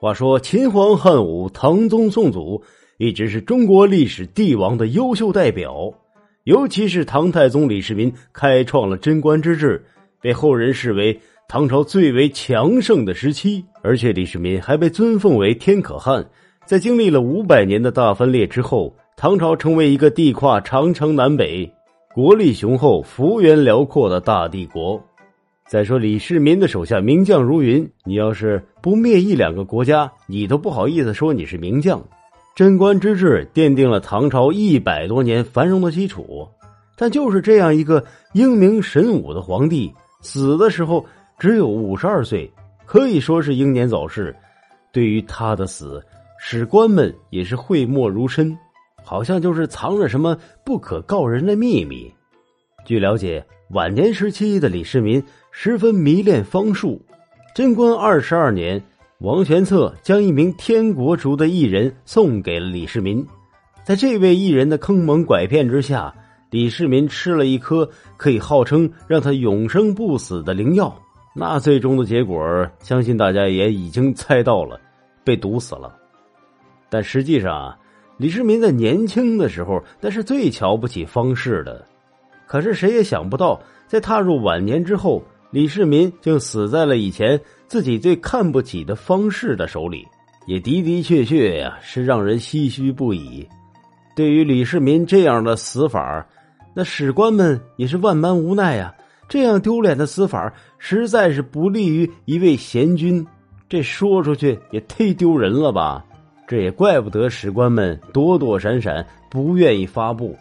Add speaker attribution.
Speaker 1: 话说秦皇汉武、唐宗宋祖一直是中国历史帝王的优秀代表，尤其是唐太宗李世民开创了贞观之治，被后人视为唐朝最为强盛的时期。而且李世民还被尊奉为天可汗。在经历了五百年的大分裂之后，唐朝成为一个地跨长城南北、国力雄厚、幅员辽阔的大帝国。再说李世民的手下名将如云，你要是不灭一两个国家，你都不好意思说你是名将。贞观之治奠定了唐朝一百多年繁荣的基础，但就是这样一个英明神武的皇帝，死的时候只有五十二岁，可以说是英年早逝。对于他的死，史官们也是讳莫如深，好像就是藏着什么不可告人的秘密。据了解，晚年时期的李世民。十分迷恋方术。贞观二十二年，王玄策将一名天国族的艺人送给了李世民。在这位艺人的坑蒙拐骗之下，李世民吃了一颗可以号称让他永生不死的灵药。那最终的结果，相信大家也已经猜到了，被毒死了。但实际上，李世民在年轻的时候那是最瞧不起方士的。可是谁也想不到，在踏入晚年之后。李世民竟死在了以前自己最看不起的方士的手里，也的的确确呀是让人唏嘘不已。对于李世民这样的死法，那史官们也是万般无奈呀。这样丢脸的死法，实在是不利于一位贤君。这说出去也忒丢人了吧？这也怪不得史官们躲躲闪闪，不愿意发布。